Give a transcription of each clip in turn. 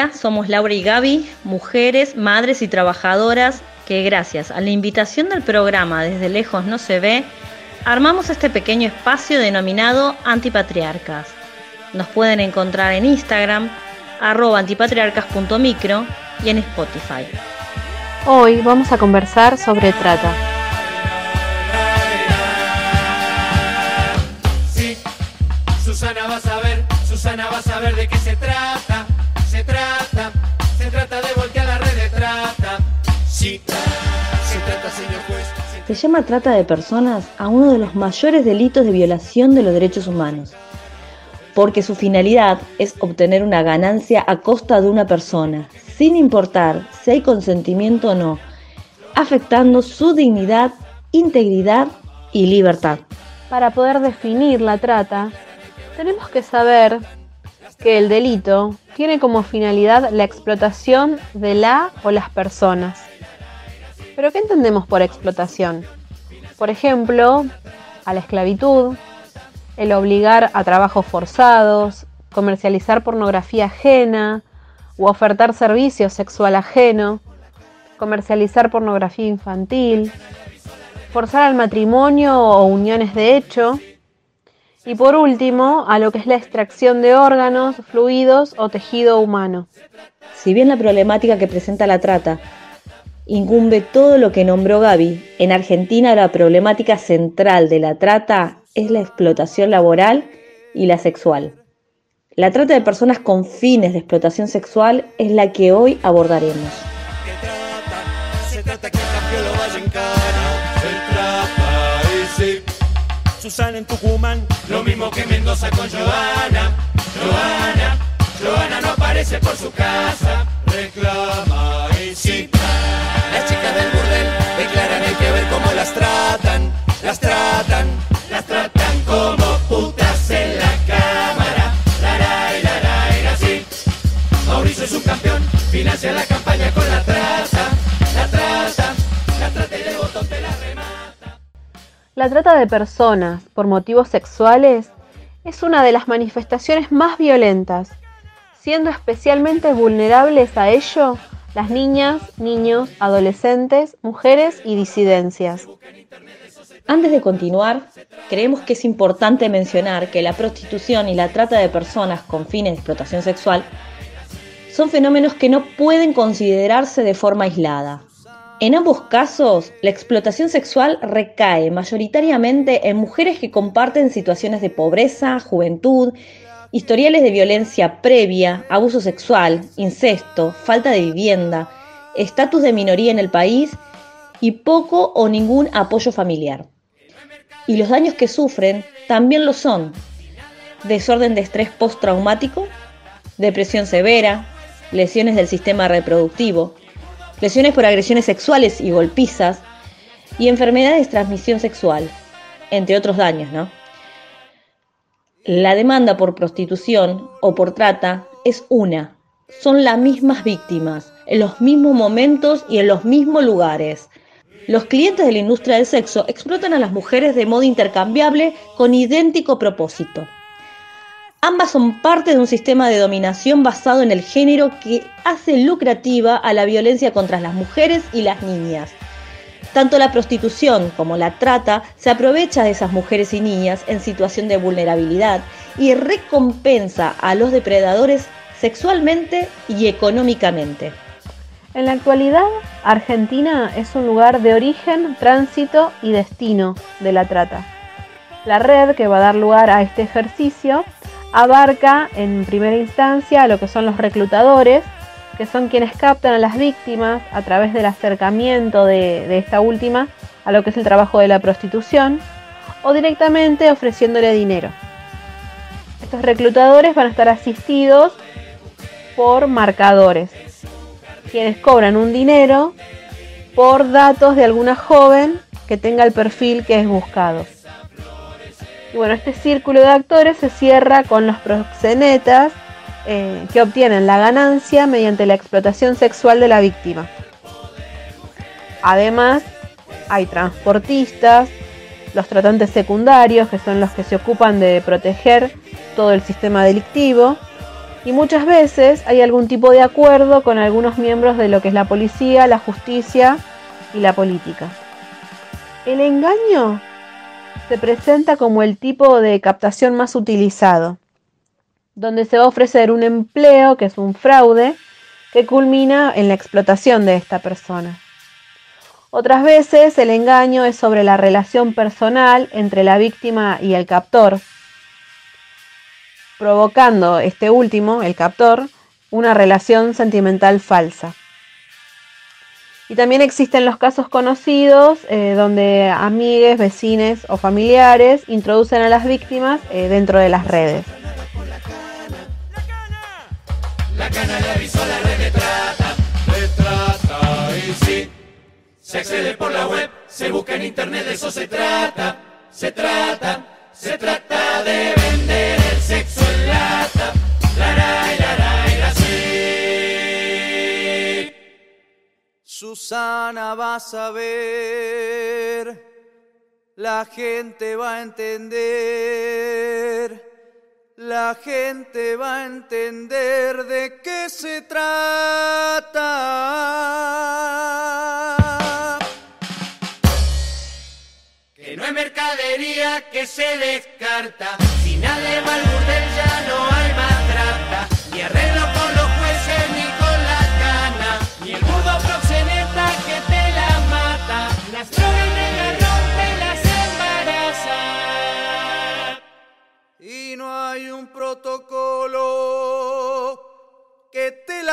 Hola, somos Laura y Gaby, mujeres, madres y trabajadoras que gracias a la invitación del programa Desde lejos no se ve, armamos este pequeño espacio denominado Antipatriarcas. Nos pueden encontrar en Instagram, arroba antipatriarcas.micro y en Spotify. Hoy vamos a conversar sobre trata. Sí, Susana va a saber, Susana va a saber de qué se trata, se trata, se trata de voltear la red de trata. Sí, se trata, señor juez. Se llama trata de personas a uno de los mayores delitos de violación de los derechos humanos, porque su finalidad es obtener una ganancia a costa de una persona, sin importar si hay consentimiento o no, afectando su dignidad, integridad y libertad. Para poder definir la trata, tenemos que saber que el delito tiene como finalidad la explotación de la o las personas. ¿Pero qué entendemos por explotación? Por ejemplo, a la esclavitud, el obligar a trabajos forzados, comercializar pornografía ajena o ofertar servicios sexual ajeno, comercializar pornografía infantil, forzar al matrimonio o uniones de hecho, y por último, a lo que es la extracción de órganos, fluidos o tejido humano. Si bien la problemática que presenta la trata incumbe todo lo que nombró Gaby, en Argentina la problemática central de la trata es la explotación laboral y la sexual. La trata de personas con fines de explotación sexual es la que hoy abordaremos. Susana en Tucumán, lo mismo que Mendoza con Joana. Joana, Joana no aparece por su casa. Reclama, y sí. Las chicas del burdel declaran hay que ver cómo las tratan. Las tratan, las tratan como putas en la La trata de personas por motivos sexuales es una de las manifestaciones más violentas, siendo especialmente vulnerables a ello las niñas, niños, adolescentes, mujeres y disidencias. Antes de continuar, creemos que es importante mencionar que la prostitución y la trata de personas con fines de explotación sexual son fenómenos que no pueden considerarse de forma aislada. En ambos casos, la explotación sexual recae mayoritariamente en mujeres que comparten situaciones de pobreza, juventud, historiales de violencia previa, abuso sexual, incesto, falta de vivienda, estatus de minoría en el país y poco o ningún apoyo familiar. Y los daños que sufren también lo son. Desorden de estrés postraumático, depresión severa, lesiones del sistema reproductivo, lesiones por agresiones sexuales y golpizas, y enfermedades de transmisión sexual, entre otros daños, ¿no? La demanda por prostitución o por trata es una. Son las mismas víctimas, en los mismos momentos y en los mismos lugares. Los clientes de la industria del sexo explotan a las mujeres de modo intercambiable con idéntico propósito. Ambas son parte de un sistema de dominación basado en el género que hace lucrativa a la violencia contra las mujeres y las niñas. Tanto la prostitución como la trata se aprovecha de esas mujeres y niñas en situación de vulnerabilidad y recompensa a los depredadores sexualmente y económicamente. En la actualidad, Argentina es un lugar de origen, tránsito y destino de la trata. La red que va a dar lugar a este ejercicio abarca en primera instancia lo que son los reclutadores, que son quienes captan a las víctimas a través del acercamiento de, de esta última a lo que es el trabajo de la prostitución, o directamente ofreciéndole dinero. Estos reclutadores van a estar asistidos por marcadores, quienes cobran un dinero por datos de alguna joven que tenga el perfil que es buscado. Y bueno, este círculo de actores se cierra con los proxenetas, eh, que obtienen la ganancia mediante la explotación sexual de la víctima. Además, hay transportistas, los tratantes secundarios, que son los que se ocupan de proteger todo el sistema delictivo, y muchas veces hay algún tipo de acuerdo con algunos miembros de lo que es la policía, la justicia y la política. El engaño se presenta como el tipo de captación más utilizado, donde se va a ofrecer un empleo, que es un fraude, que culmina en la explotación de esta persona. Otras veces el engaño es sobre la relación personal entre la víctima y el captor, provocando este último, el captor, una relación sentimental falsa. Y también existen los casos conocidos eh, donde amigues, vecines o familiares introducen a las víctimas eh, dentro de las redes. La cana le avisó la red de trata. Se accede por la web, se busca en internet, de eso se trata, se trata, se trata de vender el sexo en lata. La, la, la, la, Susana va a saber, la gente va a entender, la gente va a entender de qué se trata. Que no es mercadería que se descarta. Si nadie va al ya no hay más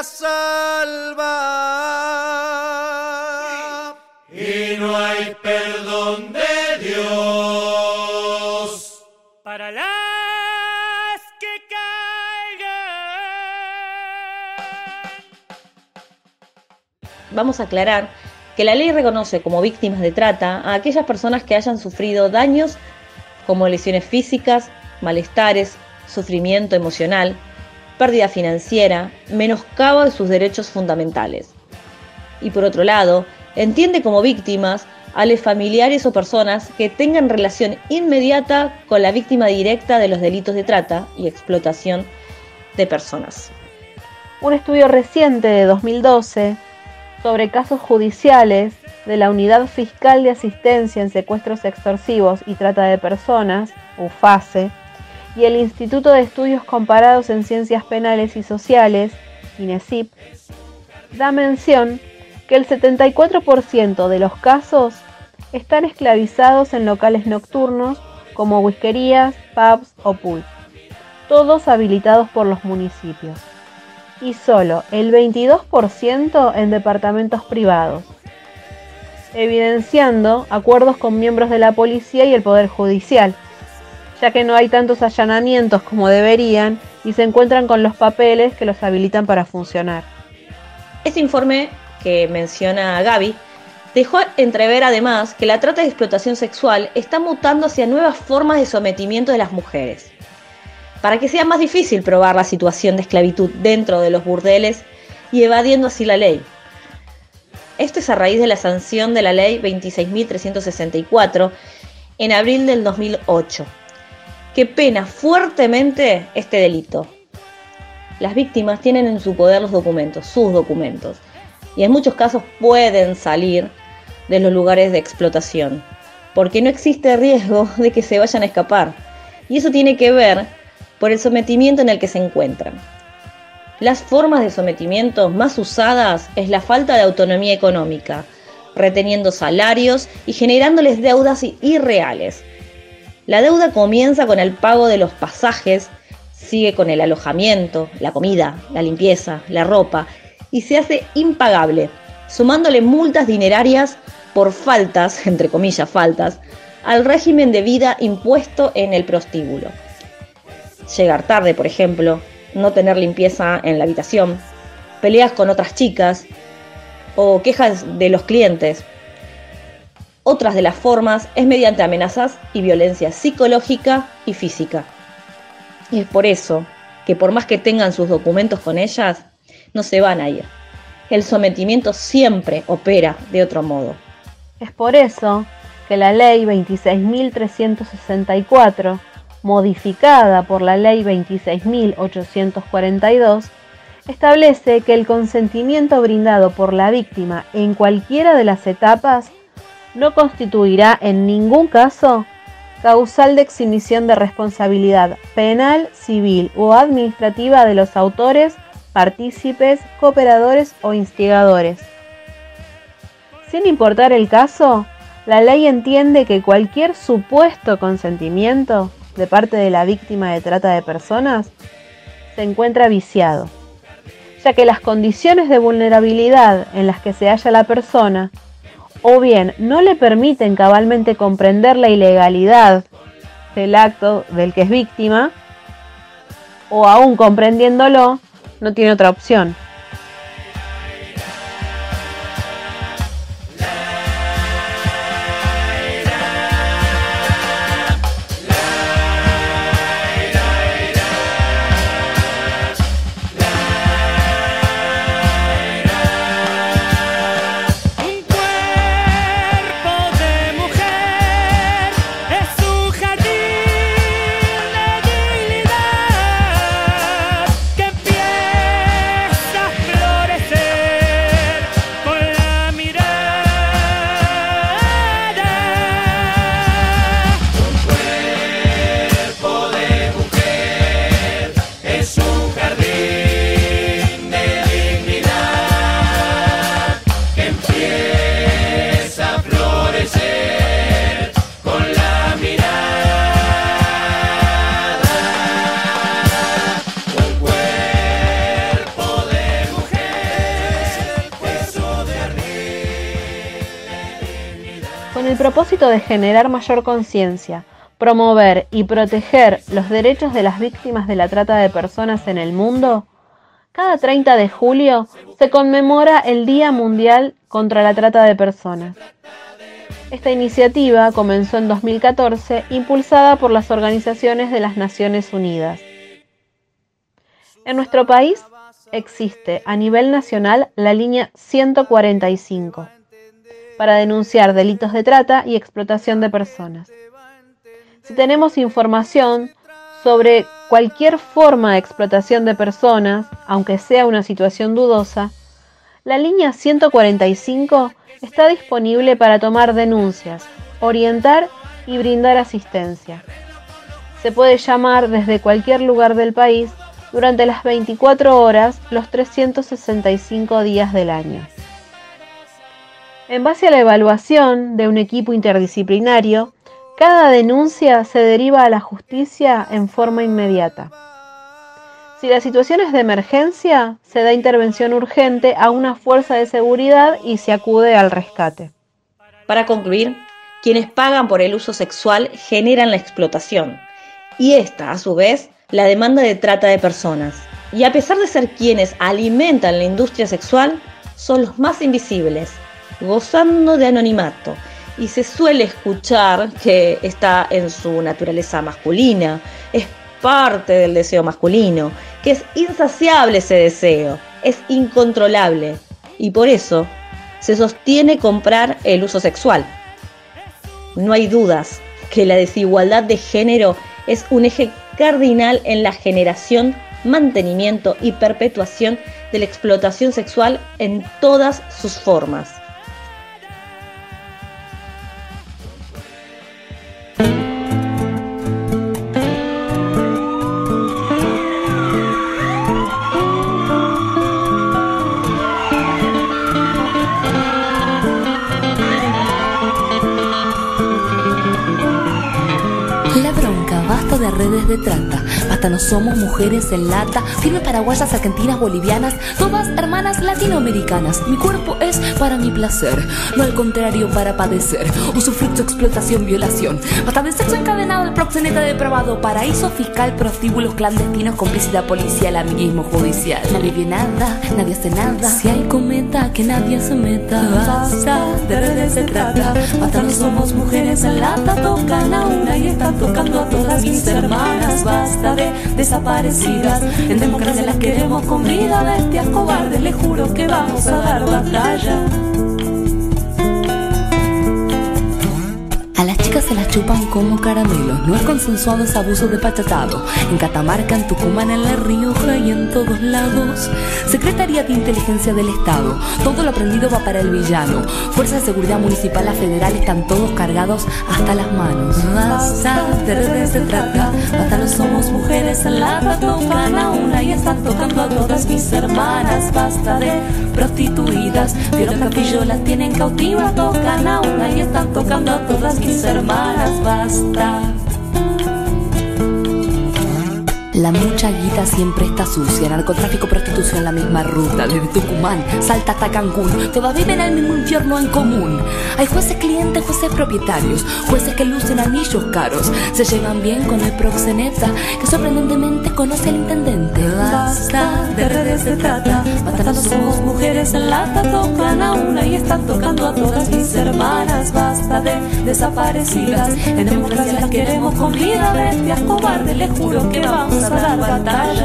la salva. Y no hay perdón de Dios. Para las que caigan. Vamos a aclarar que la ley reconoce como víctimas de trata a aquellas personas que hayan sufrido daños como lesiones físicas, malestares, sufrimiento emocional, pérdida financiera, menoscabo de sus derechos fundamentales. Y por otro lado, entiende como víctimas a los familiares o personas que tengan relación inmediata con la víctima directa de los delitos de trata y explotación de personas. Un estudio reciente de 2012 sobre casos judiciales de la Unidad Fiscal de Asistencia en Secuestros Extorsivos y Trata de Personas, UFASE, y el Instituto de Estudios Comparados en Ciencias Penales y Sociales, INESIP, da mención que el 74% de los casos están esclavizados en locales nocturnos como whiskerías, pubs o pools, todos habilitados por los municipios, y solo el 22% en departamentos privados, evidenciando acuerdos con miembros de la policía y el Poder Judicial, ya que no hay tantos allanamientos como deberían y se encuentran con los papeles que los habilitan para funcionar. Este informe que menciona Gaby dejó entrever además que la trata de explotación sexual está mutando hacia nuevas formas de sometimiento de las mujeres. Para que sea más difícil probar la situación de esclavitud dentro de los burdeles y evadiendo así la ley. Esto es a raíz de la sanción de la ley 26.364 en abril del 2008, que pena fuertemente este delito. Las víctimas tienen en su poder los documentos, sus documentos, y en muchos casos pueden salir de los lugares de explotación, porque no existe riesgo de que se vayan a escapar. Y eso tiene que ver por el sometimiento en el que se encuentran. Las formas de sometimiento más usadas es la falta de autonomía económica, reteniendo salarios y generándoles deudas irreales. La deuda comienza con el pago de los pasajes, sigue con el alojamiento, la comida, la limpieza, la ropa y se hace impagable, sumándole multas dinerarias por faltas, entre comillas faltas, al régimen de vida impuesto en el prostíbulo. Llegar tarde, por ejemplo, no tener limpieza en la habitación, peleas con otras chicas o quejas de los clientes. Otras de las formas es mediante amenazas y violencia psicológica y física. Y es por eso que por más que tengan sus documentos con ellas, no se van a ir. El sometimiento siempre opera de otro modo. Es por eso que la ley 26.364, modificada por la ley 26.842, establece que el consentimiento brindado por la víctima en cualquiera de las etapas no constituirá en ningún caso causal de exhibición de responsabilidad penal, civil o administrativa de los autores, partícipes, cooperadores o instigadores. Sin importar el caso, la ley entiende que cualquier supuesto consentimiento de parte de la víctima de trata de personas se encuentra viciado, ya que las condiciones de vulnerabilidad en las que se halla la persona o bien no le permiten cabalmente comprender la ilegalidad del acto del que es víctima, o aún comprendiéndolo, no tiene otra opción. Propósito de generar mayor conciencia, promover y proteger los derechos de las víctimas de la trata de personas en el mundo, cada 30 de julio se conmemora el Día Mundial contra la Trata de Personas. Esta iniciativa comenzó en 2014, impulsada por las organizaciones de las Naciones Unidas. En nuestro país existe a nivel nacional la línea 145 para denunciar delitos de trata y explotación de personas. Si tenemos información sobre cualquier forma de explotación de personas, aunque sea una situación dudosa, la línea 145 está disponible para tomar denuncias, orientar y brindar asistencia. Se puede llamar desde cualquier lugar del país durante las 24 horas los 365 días del año. En base a la evaluación de un equipo interdisciplinario, cada denuncia se deriva a la justicia en forma inmediata. Si la situación es de emergencia, se da intervención urgente a una fuerza de seguridad y se acude al rescate. Para concluir, quienes pagan por el uso sexual generan la explotación y esta, a su vez, la demanda de trata de personas. Y a pesar de ser quienes alimentan la industria sexual, son los más invisibles, gozando de anonimato y se suele escuchar que está en su naturaleza masculina, es parte del deseo masculino, que es insaciable ese deseo, es incontrolable y por eso se sostiene comprar el uso sexual. No hay dudas que la desigualdad de género es un eje cardinal en la generación, mantenimiento y perpetuación de la explotación sexual en todas sus formas. Somos mujeres en lata, firme paraguayas, argentinas, bolivianas, todas hermanas latinoamericanas. Mi cuerpo es para mi placer, no al contrario para padecer. Usufructo, explotación, violación. Basta de sexo encadenado, el proxeneta depravado, paraíso fiscal, prostíbulos clandestinos, complicidad policial, amiguismo judicial. Nadie ve nada, nadie hace nada. Si hay cometa, que nadie se meta. Basta de redes de trata, hasta no somos mujeres en lata, tocan a una y están tocando a todas mis hermanas, basta de desaparecidas. En democracia las queremos con vida, bestias cobardes, les juro que vamos a dar batalla. A las chicas se las chupan como caramelos. No es consensuado ese abuso de pachatado. En Catamarca, en Tucumán, en La Rioja y en todos lados. Secretaría de Inteligencia del Estado. Todo lo aprendido va para el villano. Fuerza de Seguridad Municipal, la federal están todos cargados hasta las manos. Basta, de redes se trata. No somos mujeres en la tocan a una y están tocando a todas mis hermanas. Basta de prostituidas. Vieron capillo las tienen cautivas. Tocan a una y están tocando a todas mis hermanas, basta. La mucha guita siempre está sucia, narcotráfico, prostitución, la misma ruta, desde Tucumán, Salta hasta Cancún, todas viven el mismo infierno en común. Hay jueces clientes, jueces propietarios, jueces que lucen anillos caros, se llevan bien con el proxeneta, que sorprendentemente conoce al intendente. Basta, de redes se trata, basta, somos mujeres en lata, tocan a una y están tocando a todas mis hermanas, basta de desaparecidas, en democracia las queremos con vida, bestias cobardes, les juro que vamos dar batalla. Así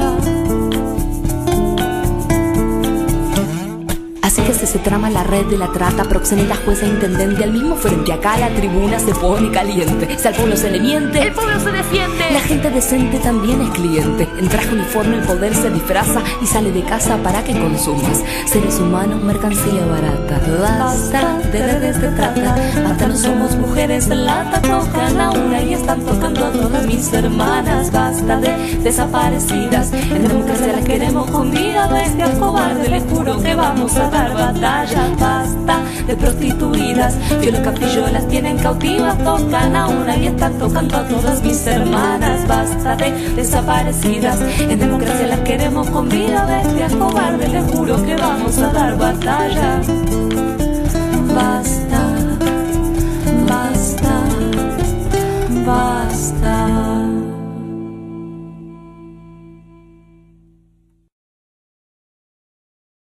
trama la red de la trata, proxeneta, jueza, intendente, al mismo frente. Acá la tribuna se pone caliente. Si al pueblo se le miente, el pueblo se defiende. La gente decente también es cliente. En traje uniforme el poder se disfraza y sale de casa para que consumas. Seres humanos, mercancía barata. Basta de redes de trata. Basta, no somos mujeres en lata. Tocan a una y están tocando a todas mis hermanas. Basta de desaparecidas. En democracia las queremos con vida. Bestias que vamos a dar batalla. Basta de prostituidas, los capillo las tienen cautivas. Tocan a una y están tocando a todas mis hermanas. Basta de desaparecidas, en democracia las queremos con vida. Bestias cobardes, les juro que vamos a dar batalla. Basta, basta, basta.